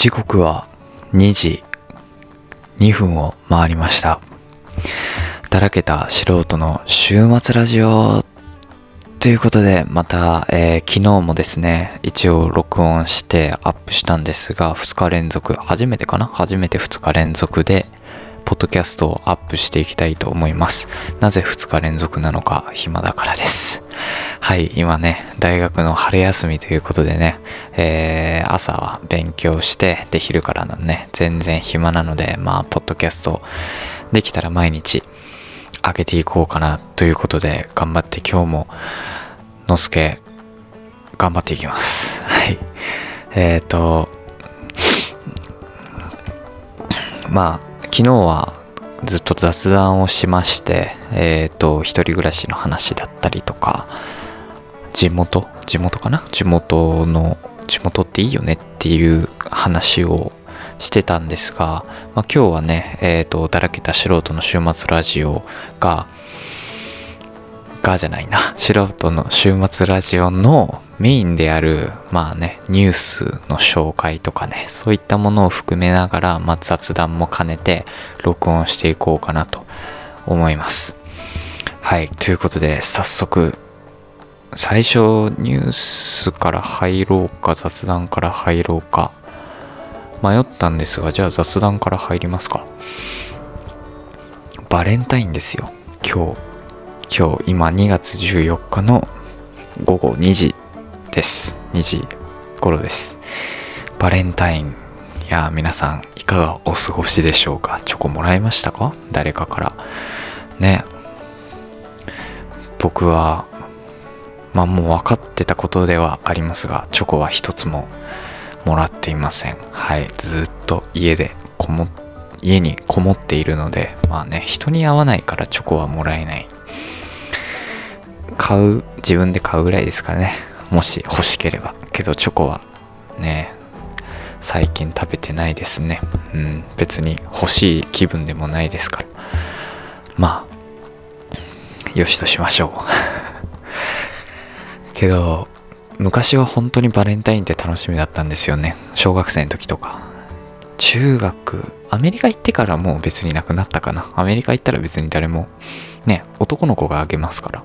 時刻は2時。2分を回りました。だらけた素人の週末ラジオ。ということでまた、えー、昨日もですね一応録音してアップしたんですが2日連続初めてかな？初めて2日連続でポッドキャストをアップしていきたいと思いますなぜ2日連続なのか暇だからですはい、今ね、大学の春休みということでね、えー、朝は勉強して、で、昼からのね、全然暇なので、まあ、ポッドキャストできたら毎日上げていこうかなということで、頑張って今日も、のすけ、頑張っていきます。はい。えっ、ー、と、まあ、昨日はずっと雑談をしまして、えっ、ー、と、一人暮らしの話だったりとか、地元？地元かな？地元の地元っていいよねっていう話をしてたんですが、まあ、今日はね、えっ、ー、と、だらけた素人の週末ラジオが、がじゃないな、素人の週末ラジオのメインである、まあね、ニュースの紹介とかね、そういったものを含めながら、まあ、雑談も兼ねて録音していこうかなと思います。はい、ということで、早速最初ニュースから入ろうか雑談から入ろうか。迷ったんですがじゃあ雑談から入りますか。バレンタインですよ今日。今日今2月14日の午後2時です。2時頃です。バレンタイン。いや皆さんいかがお過ごしでしょうか？チョコもらいましたか？誰かから。ね。僕はまあもう分かってたことではありますが、チョコは一つももらっていません。はい。ずっと家でこも、家にこもっているので、まあね、人に会わないからチョコはもらえない。買う、自分で買うぐらいですかね。もし欲しければ。けどチョコはね、最近食べてないですね。うん、別に欲しい気分でもないですから。まあ、よしとしましょう。けど、昔は本当にバレンタインって楽しみだったんですよね。小学生の時とか。中学、アメリカ行ってからもう別になくなったかな。アメリカ行ったら別に誰も、ね、男の子があげますから。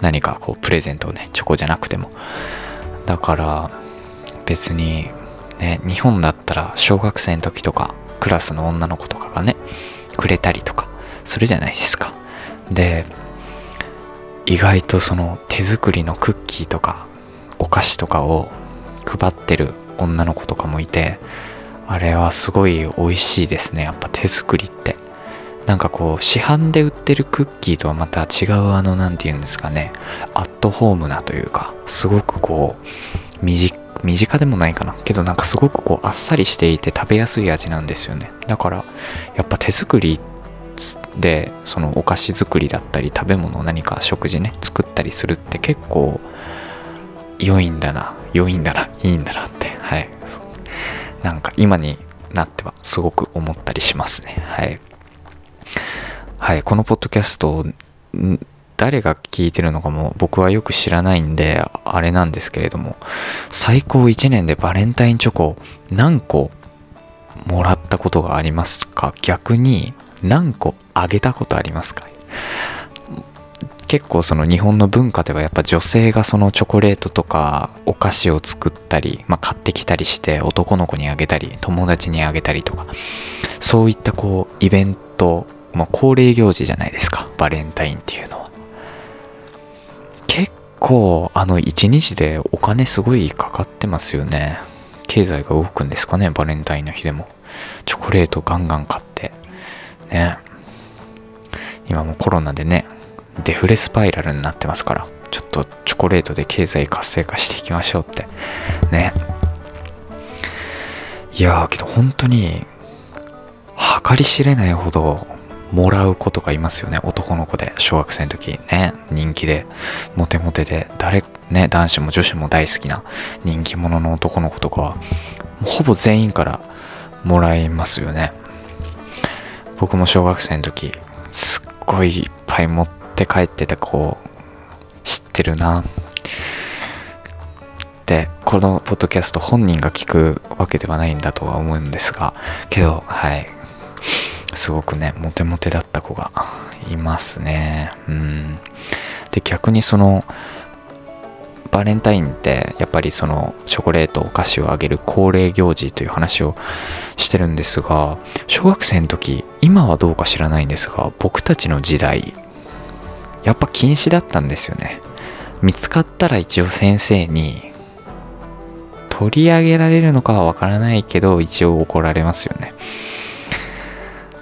何かこう、プレゼントをね、チョコじゃなくても。だから、別に、ね、日本だったら小学生の時とか、クラスの女の子とかがね、くれたりとか、するじゃないですか。で、意外とその手作りのクッキーとかお菓子とかを配ってる女の子とかもいてあれはすごい美味しいですね。やっぱ手作りって。なんかこう市販で売ってるクッキーとはまた違うあの何て言うんですかね。アットホームなというかすごくこう身近でもないかな。けどなんかすごくこうあっさりしていて食べやすい味なんですよね。だからやっぱ手作りでそのお菓子作りだったり食べ物を何か食事ね作ったりするって結構良いんだな良いんだないいんだなって。はい。なんか今になってはすごく思ったりしますね。はい。はいこのポッドキャスト誰が聞いてるのかも僕はよく知らないんであれなんですけれども最高1年でバレンタインチョコ何個もらったことがありますか？逆に何個あげたことありますか？結構その日本の文化ではやっぱ女性がそのチョコレートとかお菓子を作ったり、まあ、買ってきたりして男の子にあげたり友達にあげたりとかそういったこうイベント、まあ、恒例行事じゃないですかバレンタインっていうのは。結構あの一日でお金すごいかかってますよね。経済が動くんですかねバレンタインの日でも。チョコレートガンガン買って。ね。今もコロナでね、デフレスパイラルになってますから、ちょっとチョコレートで経済活性化していきましょうって。ね。いやー、けど本当に、計り知れないほどもらう子とかいますよね。男の子で、小学生の時ね、人気で、モテモテで、誰、ね、男子も女子も大好きな人気者の男の子とかは、ほぼ全員からもらいますよね。僕も小学生の時すっごいいっぱい持って帰ってた子知ってるな。ってこのポッドキャスト本人が聞くわけではないんだとは思うんですがけどはい。すごくねモテモテだった子がいますね。うん。で逆にそのバレンタインってやっぱりそのチョコレートお菓子をあげる恒例行事という話をしてるんですが小学生の時今はどうか知らないんですが僕たちの時代やっぱ禁止だったんですよね。見つかったら一応先生に取り上げられるのかはわからないけど一応怒られますよね。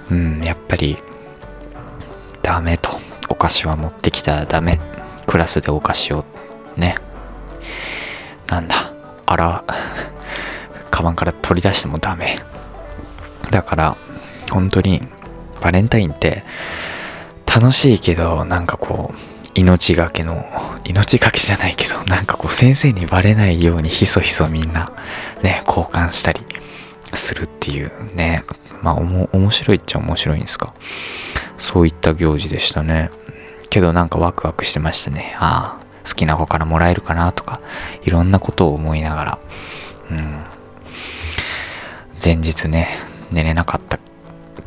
うんやっぱりダメと。お菓子は持ってきたらダメ。クラスでお菓子をね。なんだ。あら。カバンから取り出してもダメ。だから本当にバレンタインって楽しいけどなんかこう命がけの命がけじゃないけどなんかこう先生にバレないようにひそひそみんなね交換したりするっていうねまあおも面白いっちゃ面白いんですか？そういった行事でしたね。けどなんかワクワクしてましたね。ああ好きな子からもらえるかなとかいろんなことを思いながらうん。前日ね寝れなかった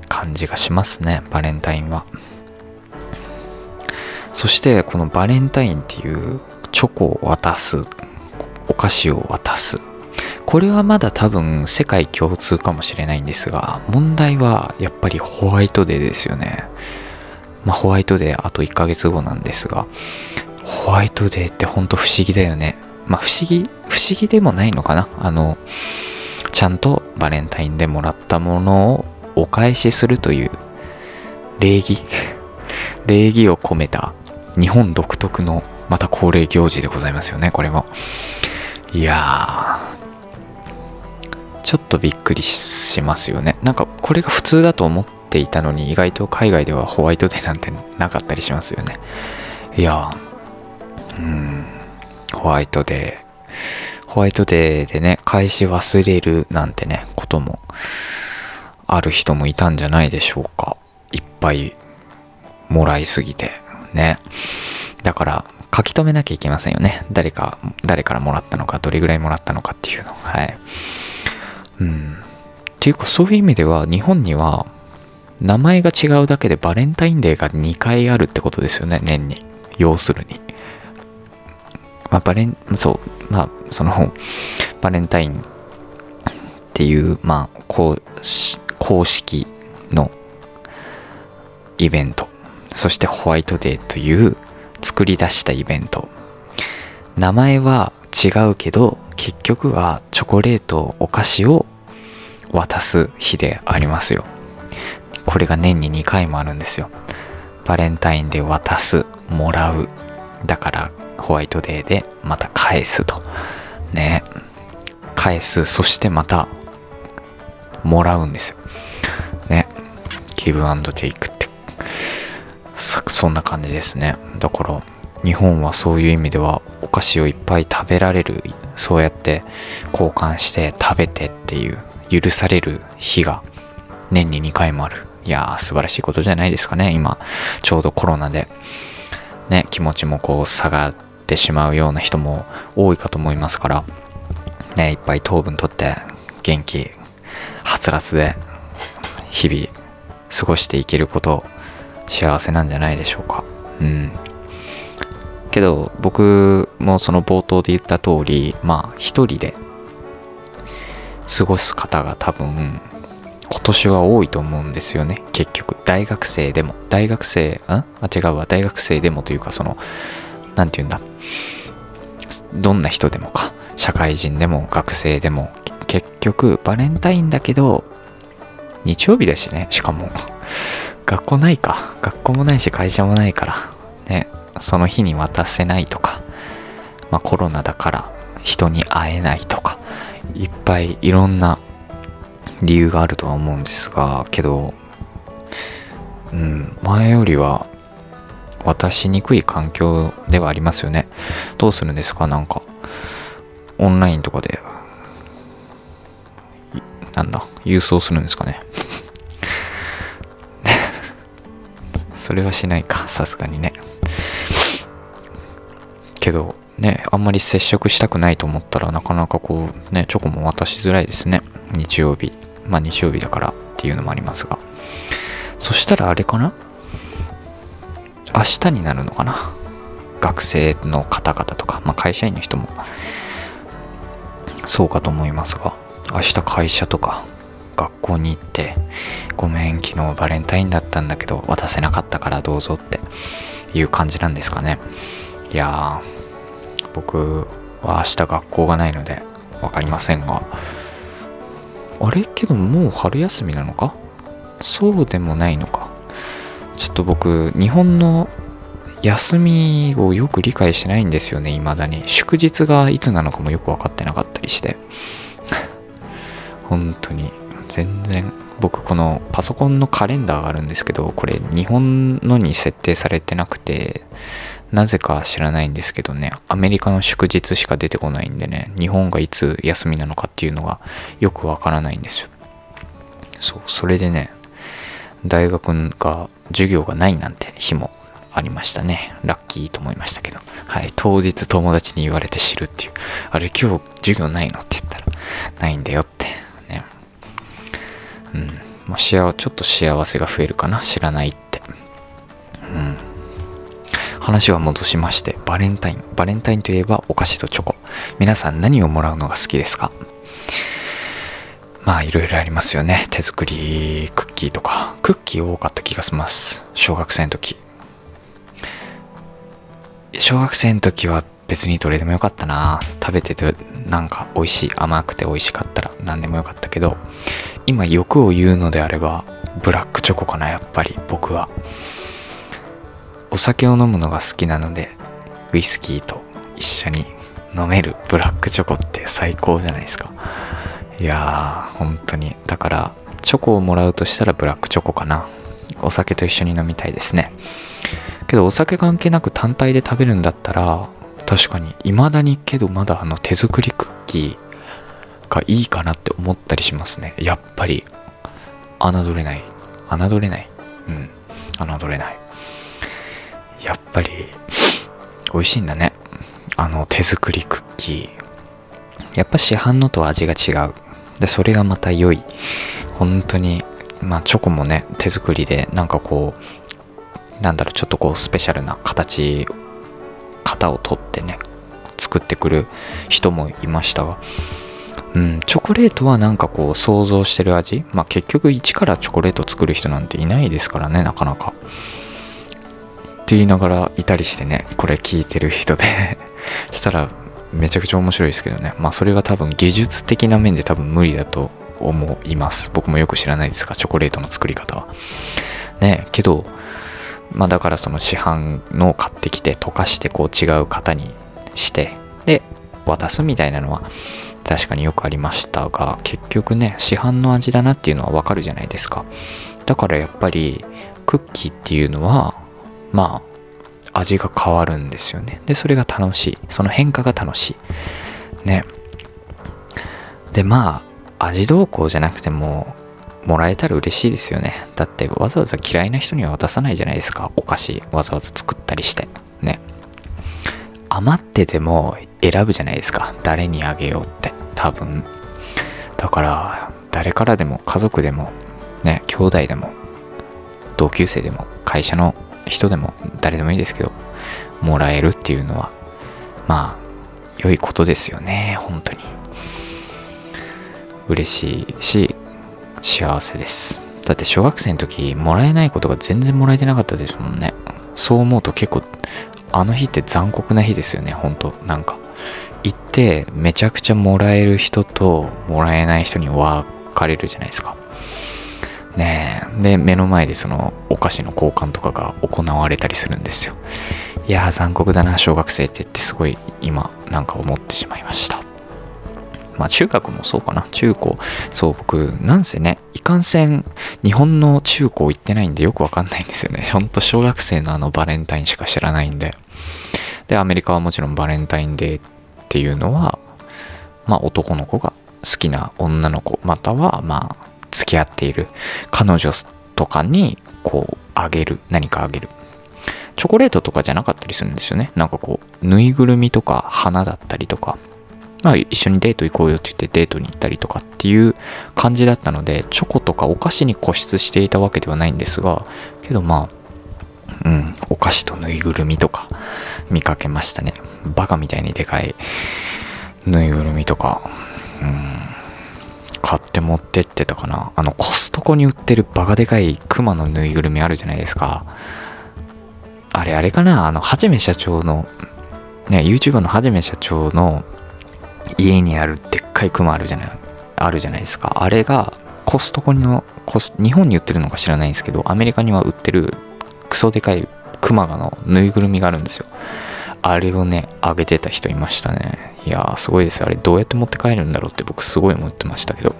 感じがしますねバレンタインは。そしてこのバレンタインっていうチョコを渡すお菓子を渡す。これはまだ多分世界共通かもしれないんですが問題はやっぱりホワイトデーですよね。まあホワイトデーあと1ヶ月後なんですがホワイトデーってほんと不思議だよね。まあ不思議不思議でもないのかな。あのちゃんとバレンタインでもらったものをお返しするという礼儀。礼儀を込めた日本独特のまた恒例行事でございますよねこれも。いやーちょっとびっくりしますよね。なんかこれが普通だと思っていたのに意外と海外ではホワイトデーなんてなかったりしますよね。いやーうん。ホワイトデー。ホワイトデーでね返し忘れるなんてねこともある人もいたんじゃないでしょうか。いっぱいもらいすぎて。ね。だから書き留めなきゃいけませんよね。誰か誰からもらったのかどれぐらいもらったのかっていうの。はい。うん。っていうかそういう意味では日本には名前が違うだけでバレンタインデーが2回あるってことですよね年に。要するに。まあバレンそう。まあそのバレンタインっていうまあ公公式のイベント。そしてホワイトデーという作り出したイベント。名前は違うけど結局はチョコレートお菓子を渡す日でありますよ。これが年に2回もあるんですよ。バレンタインで渡すもらう。だからホワイトデーでまた返すと。ね。返す。そしてまたもらうんですよ。ね。ギブアンドテイクって。そんな感じですね。だから日本はそういう意味ではお菓子をいっぱい食べられるそうやって交換して食べてっていう許される日が年に2回もある。いやー素晴らしいことじゃないですかね。今ちょうどコロナでね気持ちもこう下がってしまうような人も多いかと思いますからねいっぱい糖分とって元気はつらつで日々過ごしていけることを幸せなんじゃないでしょうか。うん。けど僕もその冒頭で言った通りまあ一人で過ごす方が多分今年は多いと思うんですよね。結局大学生でも。大学生んあ違うわ。大学生でもというかその何て言うんだ？どんな人でもか。社会人でも学生でも結局バレンタインだけど日曜日だしねしかも。学校ないか。学校もないし会社もないから。ね。その日に渡せないとか。まあコロナだから人に会えないとか。いっぱいいろんな理由があるとは思うんですがけどうん前よりは渡しにくい環境ではありますよね。どうするんですか？なんかオンラインとかでなんだ？郵送するんですかね？それはしないか。さすがにね。けどね、あんまり接触したくないと思ったらなかなかこうね、チョコも渡しづらいですね。日曜日。まあ日曜日だからっていうのもありますが。そしたらあれかな？明日になるのかな？学生の方々とか、まあ会社員の人も。そうかと思いますが、明日会社とか。学校に行って、ごめん、昨日バレンタインだったんだけど渡せなかったからどうぞっていう感じなんですかね。いやー、僕は明日学校がないので分かりませんが、あれ？けどもう春休みなのか？そうでもないのか。ちょっと僕、日本の休みをよく理解してないんですよね、未だに。祝日がいつなのかもよく分かってなかったりして。本当に、全然。僕、このパソコンのカレンダーがあるんですけど、これ日本のに設定されてなくて、なぜか知らないんですけどね、アメリカの祝日しか出てこないんでね、日本がいつ休みなのかっていうのがよくわからないんですよ。そう、それでね、大学が授業がないなんて日もありましたね。ラッキーと思いましたけど。はい。当日友達に言われて知るっていう。あれ今日授業ないのって言ったら、ないんだよって。うん。まあ、幸ちょっと幸せが増えるかな。知らないって。うん。話は戻しまして、バレンタイン。バレンタインといえばお菓子とチョコ。皆さん何をもらうのが好きですか？まあいろいろありますよね。手作りクッキーとか。クッキー多かった気がします。小学生の時。小学生の時は別にどれでもよかったな。食べててなんか美味しい。甘くて美味しかったら何でもよかったけど、今欲を言うのであれば、ブラックチョコかな、やっぱり僕は。お酒を飲むのが好きなので、ウイスキーと一緒に飲めるブラックチョコって最高じゃないですか。いやー、本当に。だから、チョコをもらうとしたらブラックチョコかな。お酒と一緒に飲みたいですね。けどお酒関係なく単体で食べるんだったら、確かに未だにけどまだあの手作りクッキーがいいかなって思ったりしますね。やっぱり、侮れない。侮れない。うん。侮れない。やっぱり、美味しいんだね。あの手作りクッキー。やっぱ市販のと味が違う。で、それがまた良い。本当に、まあチョコもね、手作りでなんかこう、なんだろう、ちょっとこうスペシャルな形、型を取ってね、作ってくる人もいましたが、うん、チョコレートはなんかこう想像してる味？まあ結局一からチョコレート作る人なんていないですからね、なかなか。って言いながらいたりしてね、これ聞いてる人で したらめちゃくちゃ面白いですけどね。まあそれは多分技術的な面で多分無理だと思います。僕もよく知らないですが、チョコレートの作り方は。ね、けど、まあだからその市販のを買ってきて溶かしてこう違う型にしてで渡すみたいなのは確かによくありましたが結局ね市販の味だなっていうのはわかるじゃないですかだからやっぱりクッキーっていうのはまあ味が変わるんですよねでそれが楽しいその変化が楽しいねでまあ味どうこうじゃなくてももらえたら嬉しいですよね。だってわざわざ嫌いな人には渡さないじゃないですか。お菓子わざわざ作ったりして。ね。余ってても選ぶじゃないですか。誰にあげようって。多分。だから、誰からでも家族でも、ね、兄弟でも、同級生でも、会社の人でも、誰でもいいですけど、もらえるっていうのは、まあ、良いことですよね。本当に。嬉しいし、幸せです。だって小学生の時もらえないことが全然もらえてなかったですもんね。そう思うと結構あの日って残酷な日ですよね、ほんと。なんかってめちゃくちゃもらえる人ともらえない人に分かれるじゃないですか。ねえ。で、目の前でそのお菓子の交換とかが行われたりするんですよ。いやー残酷だな、小学生ってってすごい今なんか思ってしまいました。まあ中学もそうかな。中高。そう、僕、なんせね、いかんせん、日本の中高行ってないんでよくわかんないんですよね。ほんと小学生のあのバレンタインしか知らないんで。で、アメリカはもちろんバレンタインデーっていうのは、まあ男の子が好きな女の子、またはまあ付き合っている彼女とかにこうあげる、何かあげる。チョコレートとかじゃなかったりするんですよね。なんかこう、ぬいぐるみとか花だったりとか、まあ一緒にデート行こうよって言ってデートに行ったりとかっていう感じだったので、チョコとかお菓子に固執していたわけではないんですが、けどまあ、うん、お菓子とぬいぐるみとか見かけましたね。バカみたいにでかいぬいぐるみとか、うん、買って持ってってたかな。あのコストコに売ってるバカでかいクマのぬいぐるみあるじゃないですか。あれあれかな？あの、はじめ社長の、ね、YouTuber のはじめ社長の家にあるでっかいクマあるじゃない、あるじゃないですか。あれがコストコのコス、日本に売ってるのか知らないんですけど、アメリカには売ってるクソでかいクマがのぬいぐるみがあるんですよ。あれをね、あげてた人いましたね。いやー、すごいです。あれ、どうやって持って帰るんだろうって僕すごい思ってましたけど。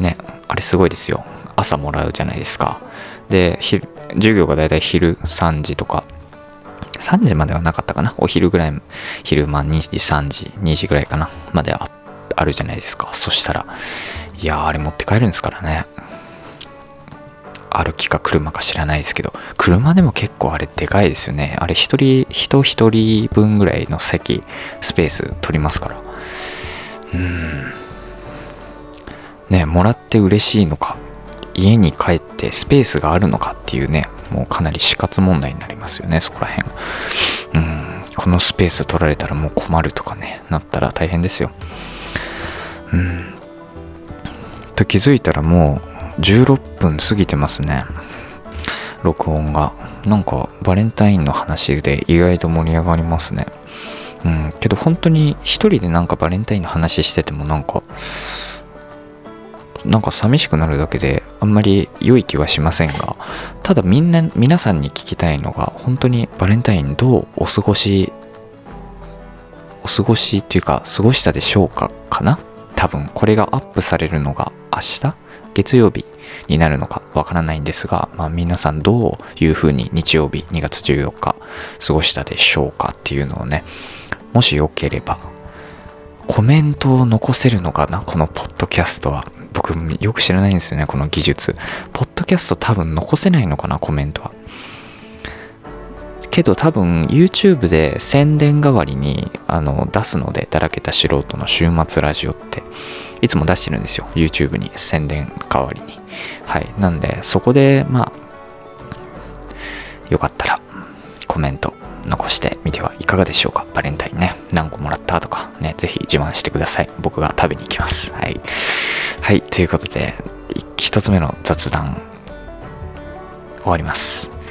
ね、あれすごいですよ。朝もらうじゃないですか。で、授業がだいたい昼3時とか、3時まではなかったかな？お昼ぐらい、昼間2時、3時、2時ぐらいかな？までああるじゃないですか。そしたら、いやー、あれ持って帰るんですからね。歩きか車か知らないですけど、車でも結構あれでかいですよね。あれ一人、人一人分ぐらいの席、スペース取りますから。うん。ね、もらって嬉しいのか、家に帰ってスペースがあるのかっていうね、もうかなり死活問題になりますよね、そこら辺。うん。このスペース取られたらもう困るとかね、なったら大変ですよ。うん。と気づいたらもう16分過ぎてますね。録音が。なんかバレンタインの話で意外と盛り上がりますね。うん、けど本当に一人でなんかバレンタインの話しててもなんか、なんか寂しくなるだけであんまり良い気はしませんが、ただみんな、皆さんに聞きたいのが、本当にバレンタインどうお過ごし、お過ごしっていうか、過ごしたでしょうかかな？多分これがアップされるのが明日？月曜日になるのかわからないんですが、まあ、皆さんどういうふうに日曜日2月14日過ごしたでしょうかっていうのをね、もしよければコメントを残せるのかなこのポッドキャストは。僕よく知らないんですよね、この技術。ポッドキャスト多分残せないのかなコメントは。けど多分 YouTube で宣伝代わりにあの出すので、だらけた素人の週末ラジオって。いつも出してるんですよ。YouTube に宣伝代わりに。はい。なんで、そこで、まあ、よかったらコメント残してみてはいかがでしょうか。バレンタインね。何個もらったとかね、ぜひ自慢してください。僕が食べに行きます。はい。はい。ということで、一つ目の雑談終わります。